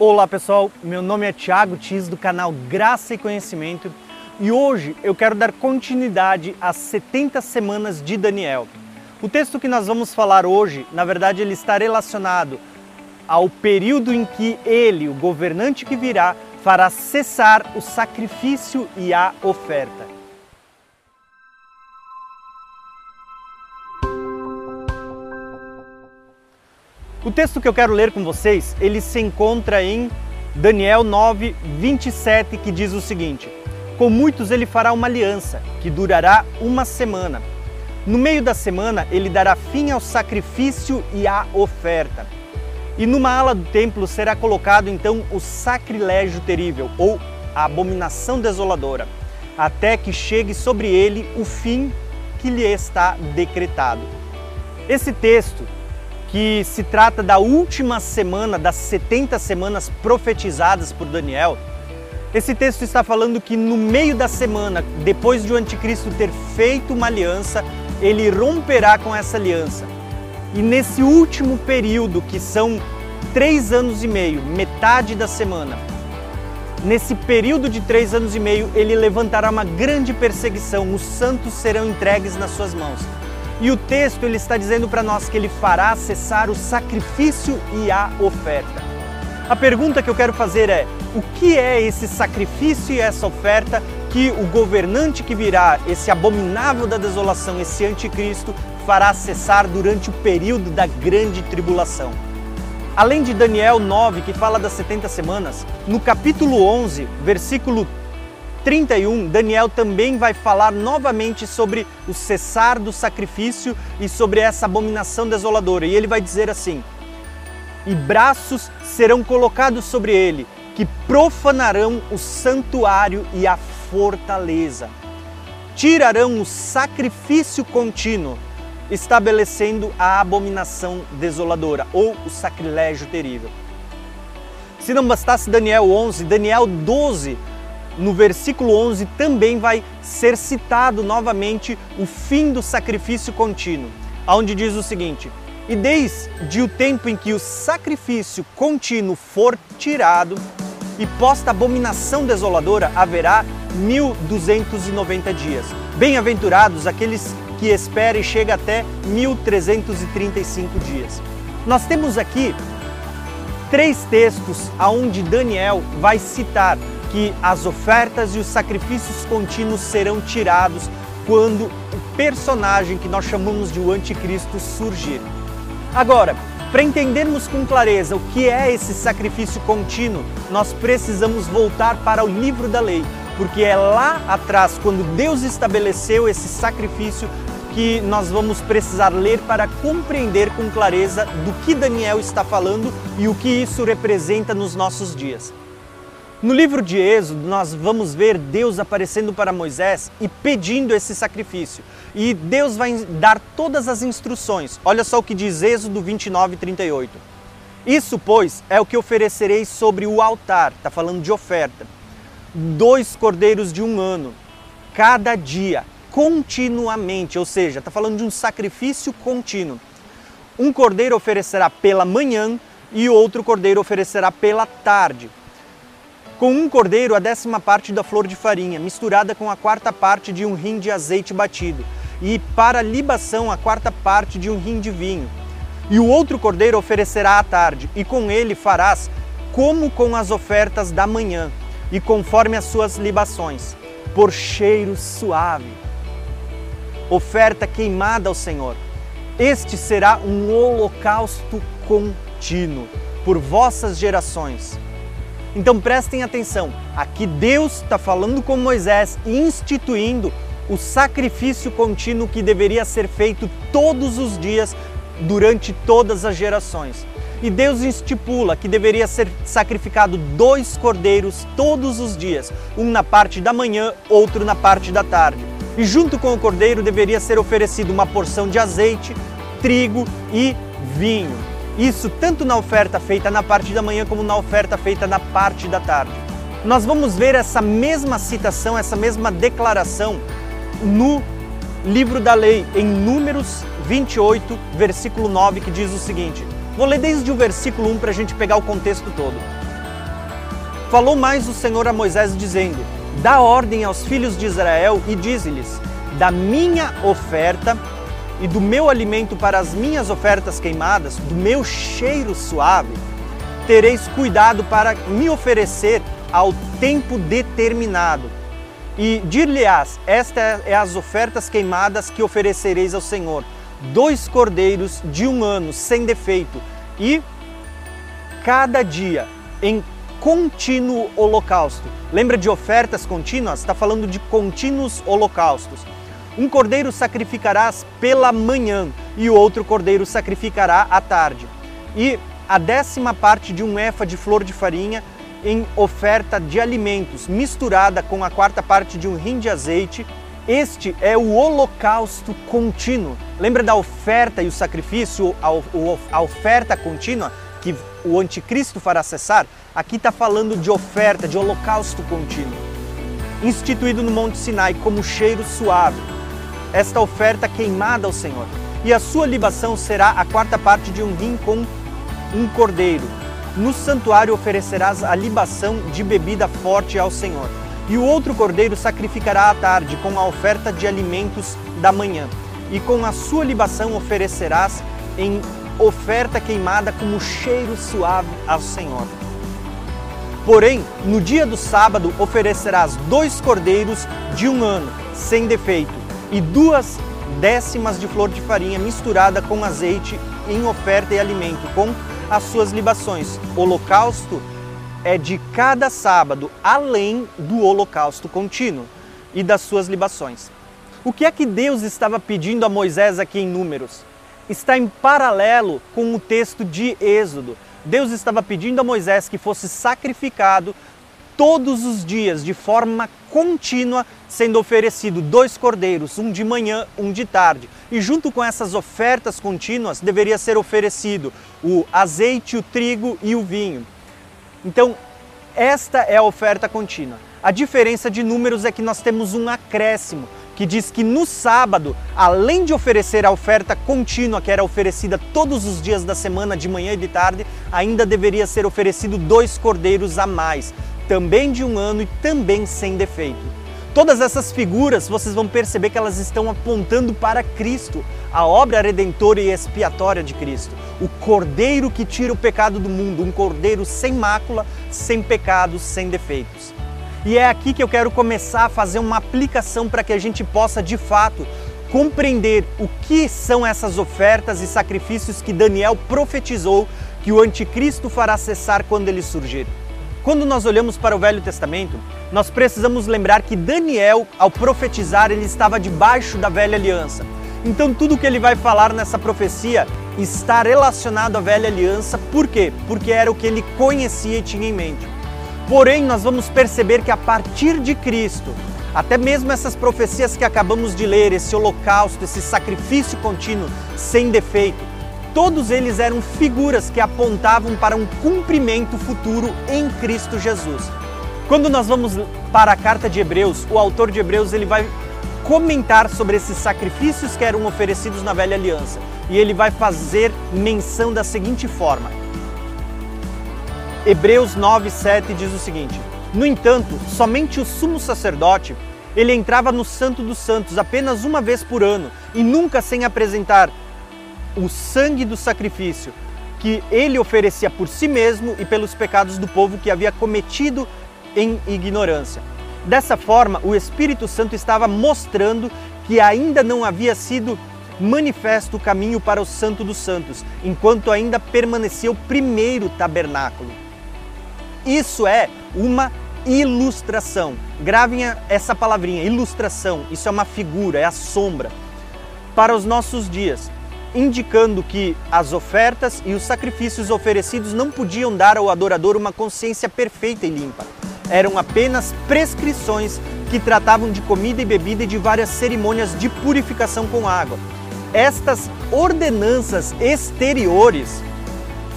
Olá pessoal, meu nome é Thiago Tis do canal Graça e Conhecimento e hoje eu quero dar continuidade às 70 semanas de Daniel. O texto que nós vamos falar hoje, na verdade, ele está relacionado ao período em que ele, o governante que virá, fará cessar o sacrifício e a oferta. O texto que eu quero ler com vocês, ele se encontra em Daniel 9, 27, que diz o seguinte: Com muitos ele fará uma aliança, que durará uma semana. No meio da semana, ele dará fim ao sacrifício e à oferta. E numa ala do templo será colocado então o sacrilégio terrível, ou a abominação desoladora, até que chegue sobre ele o fim que lhe está decretado. Esse texto que se trata da última semana das 70 semanas profetizadas por Daniel, esse texto está falando que no meio da semana, depois de o anticristo ter feito uma aliança, ele romperá com essa aliança. E nesse último período, que são três anos e meio, metade da semana, nesse período de três anos e meio, ele levantará uma grande perseguição, os santos serão entregues nas suas mãos. E o texto ele está dizendo para nós que ele fará cessar o sacrifício e a oferta. A pergunta que eu quero fazer é: o que é esse sacrifício e essa oferta que o governante que virá, esse abominável da desolação, esse anticristo, fará cessar durante o período da grande tribulação? Além de Daniel 9, que fala das 70 semanas, no capítulo 11, versículo 31, Daniel também vai falar novamente sobre o cessar do sacrifício e sobre essa abominação desoladora. E ele vai dizer assim: E braços serão colocados sobre ele, que profanarão o santuário e a fortaleza. Tirarão o sacrifício contínuo, estabelecendo a abominação desoladora ou o sacrilégio terrível. Se não bastasse Daniel 11, Daniel 12 no versículo 11 também vai ser citado novamente o fim do sacrifício contínuo, onde diz o seguinte: E desde o tempo em que o sacrifício contínuo for tirado e posta abominação desoladora, haverá 1290 dias. Bem-aventurados aqueles que esperam e chega até 1335 dias. Nós temos aqui três textos aonde Daniel vai citar que as ofertas e os sacrifícios contínuos serão tirados quando o personagem que nós chamamos de o anticristo surgir. Agora, para entendermos com clareza o que é esse sacrifício contínuo, nós precisamos voltar para o livro da lei, porque é lá atrás, quando Deus estabeleceu esse sacrifício, que nós vamos precisar ler para compreender com clareza do que Daniel está falando e o que isso representa nos nossos dias. No livro de Êxodo, nós vamos ver Deus aparecendo para Moisés e pedindo esse sacrifício. E Deus vai dar todas as instruções. Olha só o que diz Êxodo 29, 38. Isso, pois, é o que oferecereis sobre o altar, está falando de oferta. Dois cordeiros de um ano, cada dia, continuamente, ou seja, está falando de um sacrifício contínuo. Um cordeiro oferecerá pela manhã e outro cordeiro oferecerá pela tarde com um cordeiro a décima parte da flor de farinha, misturada com a quarta parte de um rim de azeite batido, e para libação a quarta parte de um rim de vinho. E o outro cordeiro oferecerá à tarde, e com ele farás como com as ofertas da manhã, e conforme as suas libações, por cheiro suave. Oferta queimada ao Senhor. Este será um holocausto contínuo por vossas gerações então prestem atenção, aqui Deus está falando com Moisés e instituindo o sacrifício contínuo que deveria ser feito todos os dias durante todas as gerações. E Deus estipula que deveria ser sacrificado dois cordeiros todos os dias, um na parte da manhã, outro na parte da tarde. E junto com o cordeiro deveria ser oferecido uma porção de azeite, trigo e vinho. Isso tanto na oferta feita na parte da manhã como na oferta feita na parte da tarde. Nós vamos ver essa mesma citação, essa mesma declaração no livro da lei, em Números 28, versículo 9, que diz o seguinte: Vou ler desde o versículo 1 para a gente pegar o contexto todo. Falou mais o Senhor a Moisés, dizendo: Dá ordem aos filhos de Israel e dize-lhes: Da minha oferta e do meu alimento para as minhas ofertas queimadas, do meu cheiro suave, tereis cuidado para me oferecer ao tempo determinado. E dir-lhe-ás: Esta é as ofertas queimadas que oferecereis ao Senhor: dois cordeiros de um ano, sem defeito, e cada dia em contínuo holocausto. Lembra de ofertas contínuas? Está falando de contínuos holocaustos. Um cordeiro sacrificarás pela manhã e o outro cordeiro sacrificará à tarde. E a décima parte de um efa de flor de farinha em oferta de alimentos, misturada com a quarta parte de um rim de azeite. Este é o holocausto contínuo. Lembra da oferta e o sacrifício, a oferta contínua que o anticristo fará cessar? Aqui está falando de oferta, de holocausto contínuo, instituído no Monte Sinai como cheiro suave. Esta oferta queimada ao Senhor. E a sua libação será a quarta parte de um rim com um cordeiro. No santuário oferecerás a libação de bebida forte ao Senhor. E o outro cordeiro sacrificará à tarde com a oferta de alimentos da manhã. E com a sua libação oferecerás em oferta queimada como cheiro suave ao Senhor. Porém, no dia do sábado oferecerás dois cordeiros de um ano, sem defeito, e duas décimas de flor de farinha misturada com azeite em oferta e alimento, com as suas libações. Holocausto é de cada sábado, além do holocausto contínuo e das suas libações. O que é que Deus estava pedindo a Moisés aqui em Números? Está em paralelo com o texto de Êxodo. Deus estava pedindo a Moisés que fosse sacrificado todos os dias, de forma contínua, sendo oferecido dois cordeiros, um de manhã, um de tarde. E junto com essas ofertas contínuas, deveria ser oferecido o azeite, o trigo e o vinho. Então, esta é a oferta contínua. A diferença de números é que nós temos um acréscimo que diz que no sábado, além de oferecer a oferta contínua que era oferecida todos os dias da semana, de manhã e de tarde, ainda deveria ser oferecido dois cordeiros a mais, também de um ano e também sem defeito. Todas essas figuras vocês vão perceber que elas estão apontando para Cristo, a obra redentora e expiatória de Cristo, o cordeiro que tira o pecado do mundo, um cordeiro sem mácula, sem pecados, sem defeitos. E é aqui que eu quero começar a fazer uma aplicação para que a gente possa de fato compreender o que são essas ofertas e sacrifícios que Daniel profetizou que o anticristo fará cessar quando ele surgir. Quando nós olhamos para o Velho Testamento, nós precisamos lembrar que Daniel, ao profetizar, ele estava debaixo da velha aliança. Então tudo que ele vai falar nessa profecia está relacionado à velha aliança, por quê? Porque era o que ele conhecia e tinha em mente. Porém, nós vamos perceber que a partir de Cristo, até mesmo essas profecias que acabamos de ler, esse holocausto, esse sacrifício contínuo, sem defeito, todos eles eram figuras que apontavam para um cumprimento futuro em Cristo Jesus. Quando nós vamos para a carta de Hebreus, o autor de Hebreus ele vai comentar sobre esses sacrifícios que eram oferecidos na velha aliança, e ele vai fazer menção da seguinte forma: Hebreus 9:7 diz o seguinte: No entanto, somente o sumo sacerdote, ele entrava no Santo dos Santos apenas uma vez por ano e nunca sem apresentar o sangue do sacrifício que ele oferecia por si mesmo e pelos pecados do povo que havia cometido em ignorância. Dessa forma, o Espírito Santo estava mostrando que ainda não havia sido manifesto o caminho para o Santo dos Santos, enquanto ainda permanecia o primeiro tabernáculo. Isso é uma ilustração. Gravem essa palavrinha, ilustração. Isso é uma figura, é a sombra para os nossos dias, indicando que as ofertas e os sacrifícios oferecidos não podiam dar ao adorador uma consciência perfeita e limpa. Eram apenas prescrições que tratavam de comida e bebida e de várias cerimônias de purificação com água. Estas ordenanças exteriores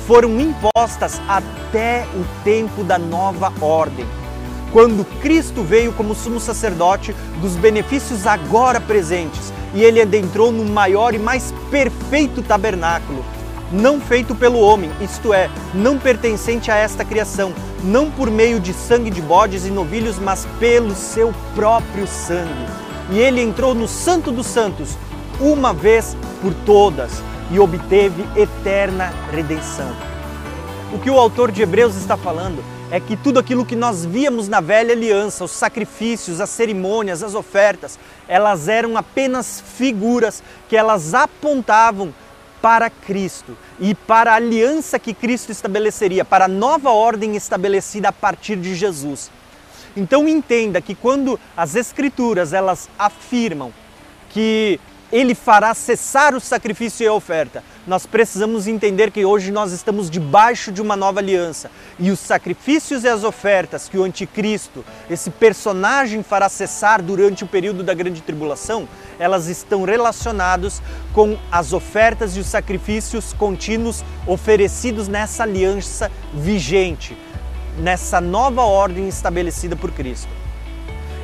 foram impostas até o tempo da nova ordem, quando Cristo veio como sumo sacerdote dos benefícios agora presentes e ele adentrou no maior e mais perfeito tabernáculo, não feito pelo homem, isto é, não pertencente a esta criação, não por meio de sangue de bodes e novilhos, mas pelo seu próprio sangue. E ele entrou no Santo dos Santos uma vez por todas e obteve eterna redenção. O que o autor de Hebreus está falando é que tudo aquilo que nós víamos na velha aliança, os sacrifícios, as cerimônias, as ofertas, elas eram apenas figuras que elas apontavam para Cristo e para a aliança que Cristo estabeleceria, para a nova ordem estabelecida a partir de Jesus. Então entenda que quando as escrituras elas afirmam que ele fará cessar o sacrifício e a oferta. Nós precisamos entender que hoje nós estamos debaixo de uma nova aliança e os sacrifícios e as ofertas que o anticristo, esse personagem, fará cessar durante o período da grande tribulação, elas estão relacionados com as ofertas e os sacrifícios contínuos oferecidos nessa aliança vigente, nessa nova ordem estabelecida por Cristo.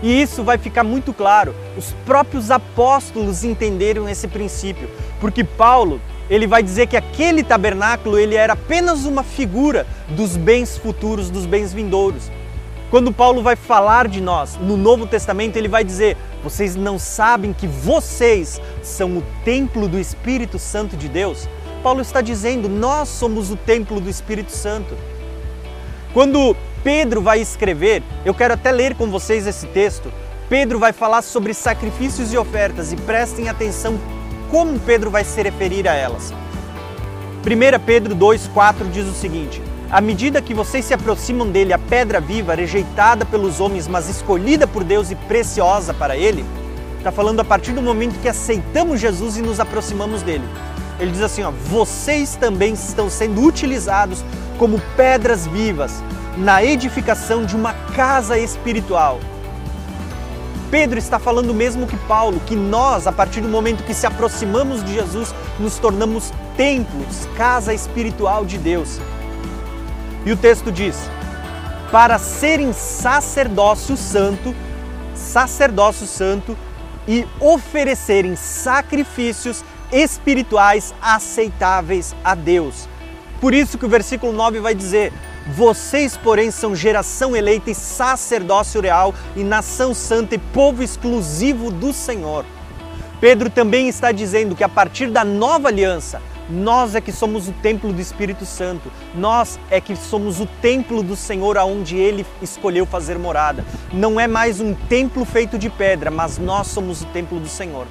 E isso vai ficar muito claro. Os próprios apóstolos entenderam esse princípio, porque Paulo, ele vai dizer que aquele tabernáculo ele era apenas uma figura dos bens futuros, dos bens vindouros. Quando Paulo vai falar de nós no Novo Testamento, ele vai dizer: "Vocês não sabem que vocês são o templo do Espírito Santo de Deus?" Paulo está dizendo: "Nós somos o templo do Espírito Santo." Quando Pedro vai escrever, eu quero até ler com vocês esse texto. Pedro vai falar sobre sacrifícios e ofertas e prestem atenção como Pedro vai se referir a elas. 1 Pedro 2,4 diz o seguinte: À medida que vocês se aproximam dele, a pedra viva, rejeitada pelos homens, mas escolhida por Deus e preciosa para ele, está falando a partir do momento que aceitamos Jesus e nos aproximamos dele. Ele diz assim: ó, vocês também estão sendo utilizados como pedras vivas na edificação de uma casa espiritual. Pedro está falando mesmo que Paulo, que nós, a partir do momento que se aproximamos de Jesus, nos tornamos templos, casa espiritual de Deus. E o texto diz: para serem sacerdócio santo, sacerdócio santo e oferecerem sacrifícios espirituais aceitáveis a Deus. Por isso que o versículo 9 vai dizer: vocês, porém, são geração eleita e sacerdócio real e nação santa e povo exclusivo do Senhor. Pedro também está dizendo que a partir da nova aliança, nós é que somos o templo do Espírito Santo. Nós é que somos o templo do Senhor aonde ele escolheu fazer morada. Não é mais um templo feito de pedra, mas nós somos o templo do Senhor.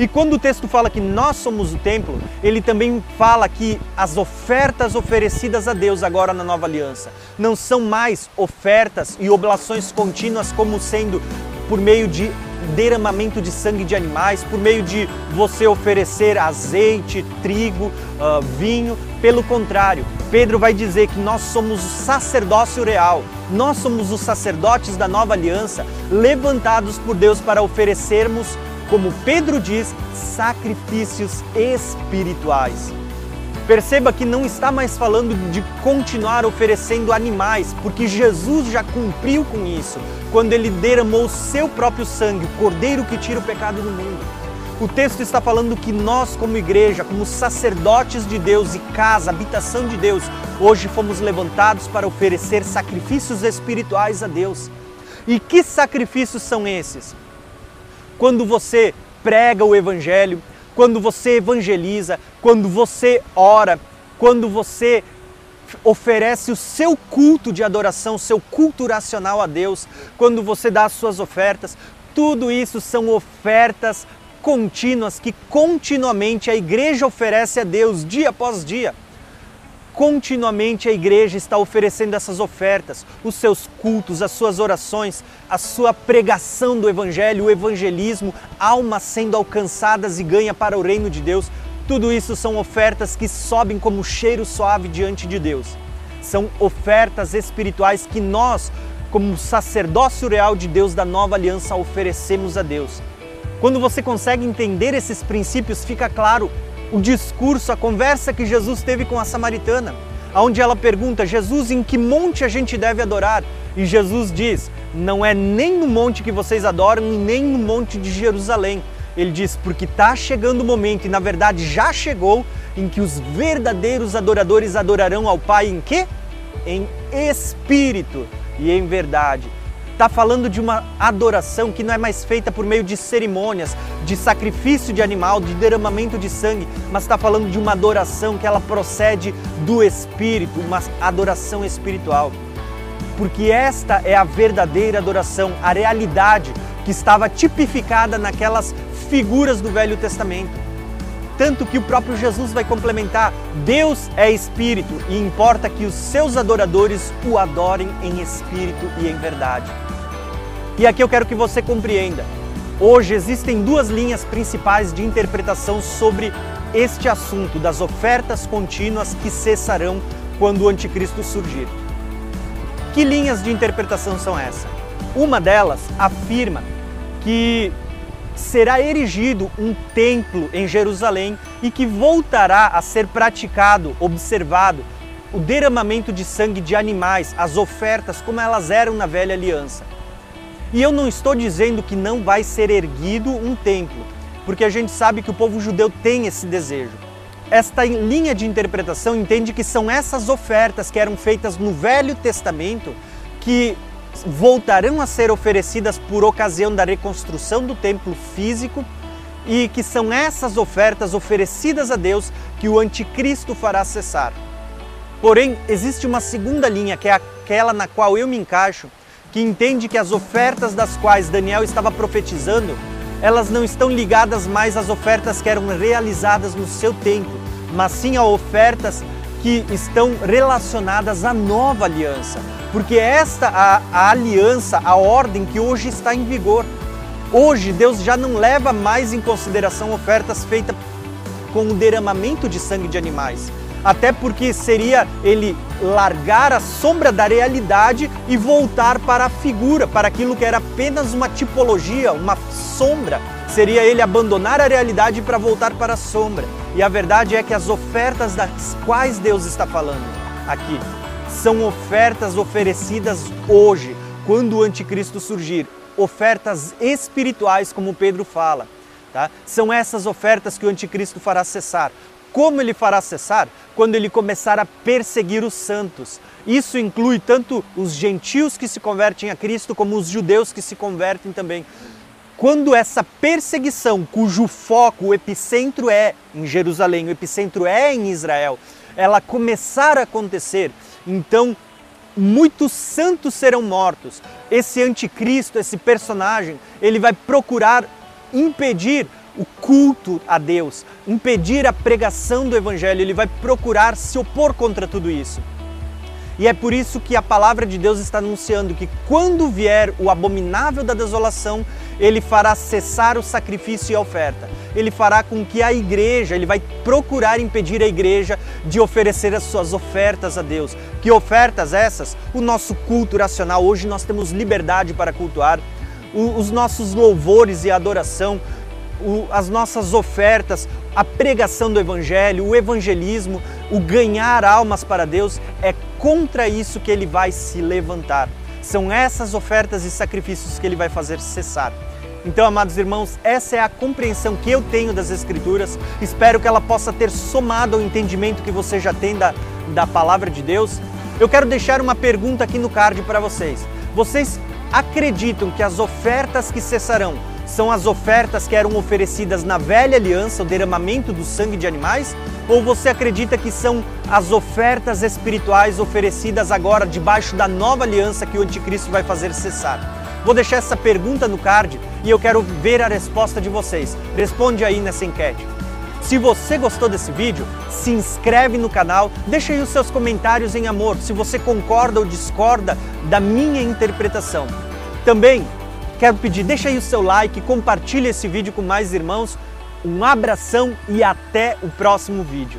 E quando o texto fala que nós somos o templo, ele também fala que as ofertas oferecidas a Deus agora na nova aliança não são mais ofertas e oblações contínuas como sendo por meio de derramamento de sangue de animais, por meio de você oferecer azeite, trigo, uh, vinho. Pelo contrário, Pedro vai dizer que nós somos o sacerdócio real, nós somos os sacerdotes da nova aliança, levantados por Deus para oferecermos como Pedro diz, sacrifícios espirituais. Perceba que não está mais falando de continuar oferecendo animais, porque Jesus já cumpriu com isso, quando ele derramou seu próprio sangue, o cordeiro que tira o pecado do mundo. O texto está falando que nós, como igreja, como sacerdotes de Deus e casa, habitação de Deus, hoje fomos levantados para oferecer sacrifícios espirituais a Deus. E que sacrifícios são esses? Quando você prega o Evangelho, quando você evangeliza, quando você ora, quando você oferece o seu culto de adoração, seu culto racional a Deus, quando você dá as suas ofertas, tudo isso são ofertas contínuas que continuamente a igreja oferece a Deus dia após dia. Continuamente a igreja está oferecendo essas ofertas, os seus cultos, as suas orações, a sua pregação do evangelho, o evangelismo, almas sendo alcançadas e ganha para o reino de Deus. Tudo isso são ofertas que sobem como cheiro suave diante de Deus. São ofertas espirituais que nós, como sacerdócio real de Deus da nova aliança, oferecemos a Deus. Quando você consegue entender esses princípios, fica claro o discurso, a conversa que Jesus teve com a samaritana, onde ela pergunta: Jesus, em que monte a gente deve adorar? E Jesus diz: Não é nem no monte que vocês adoram, nem no monte de Jerusalém, Ele diz: porque está chegando o momento, e na verdade já chegou, em que os verdadeiros adoradores adorarão ao Pai em quê? Em espírito e em verdade. Está falando de uma adoração que não é mais feita por meio de cerimônias, de sacrifício de animal, de derramamento de sangue, mas está falando de uma adoração que ela procede do Espírito, uma adoração espiritual. Porque esta é a verdadeira adoração, a realidade que estava tipificada naquelas figuras do Velho Testamento. Tanto que o próprio Jesus vai complementar: Deus é espírito e importa que os seus adoradores o adorem em espírito e em verdade. E aqui eu quero que você compreenda. Hoje existem duas linhas principais de interpretação sobre este assunto das ofertas contínuas que cessarão quando o anticristo surgir. Que linhas de interpretação são essas? Uma delas afirma que será erigido um templo em Jerusalém e que voltará a ser praticado, observado, o derramamento de sangue de animais, as ofertas como elas eram na velha aliança. E eu não estou dizendo que não vai ser erguido um templo, porque a gente sabe que o povo judeu tem esse desejo. Esta linha de interpretação entende que são essas ofertas que eram feitas no Velho Testamento que voltarão a ser oferecidas por ocasião da reconstrução do templo físico e que são essas ofertas oferecidas a Deus que o anticristo fará cessar. Porém, existe uma segunda linha, que é aquela na qual eu me encaixo, que entende que as ofertas das quais Daniel estava profetizando, elas não estão ligadas mais às ofertas que eram realizadas no seu tempo, mas sim a ofertas que estão relacionadas à nova aliança, porque esta a, a aliança, a ordem que hoje está em vigor. Hoje Deus já não leva mais em consideração ofertas feitas com o derramamento de sangue de animais. Até porque seria ele largar a sombra da realidade e voltar para a figura, para aquilo que era apenas uma tipologia, uma sombra. Seria ele abandonar a realidade para voltar para a sombra. E a verdade é que as ofertas das quais Deus está falando aqui são ofertas oferecidas hoje, quando o anticristo surgir, ofertas espirituais, como Pedro fala. Tá? São essas ofertas que o anticristo fará cessar. Como ele fará cessar? Quando ele começar a perseguir os santos. Isso inclui tanto os gentios que se convertem a Cristo, como os judeus que se convertem também. Quando essa perseguição, cujo foco, o epicentro é em Jerusalém, o epicentro é em Israel, ela começar a acontecer, então, muitos santos serão mortos. Esse anticristo, esse personagem, ele vai procurar impedir o culto a Deus, impedir a pregação do evangelho, ele vai procurar se opor contra tudo isso. E é por isso que a palavra de Deus está anunciando que quando vier o abominável da desolação, ele fará cessar o sacrifício e a oferta. Ele fará com que a igreja, ele vai procurar impedir a igreja de oferecer as suas ofertas a Deus. Que ofertas essas? O nosso culto racional. Hoje nós temos liberdade para cultuar. os nossos louvores e adoração, as nossas ofertas, a pregação do Evangelho, o evangelismo, o ganhar almas para Deus, é contra isso que ele vai se levantar. São essas ofertas e sacrifícios que ele vai fazer cessar. Então, amados irmãos, essa é a compreensão que eu tenho das Escrituras. Espero que ela possa ter somado ao entendimento que você já tem da, da palavra de Deus. Eu quero deixar uma pergunta aqui no card para vocês. Vocês acreditam que as ofertas que cessarão são as ofertas que eram oferecidas na velha aliança, o derramamento do sangue de animais? Ou você acredita que são as ofertas espirituais oferecidas agora debaixo da nova aliança que o anticristo vai fazer cessar? Vou deixar essa pergunta no card e eu quero ver a resposta de vocês. Responde aí nessa enquete. Se você gostou desse vídeo, se inscreve no canal, deixa aí os seus comentários em amor, se você concorda ou discorda da minha interpretação. Também quero pedir, deixa aí o seu like, compartilhe esse vídeo com mais irmãos. Um abração e até o próximo vídeo.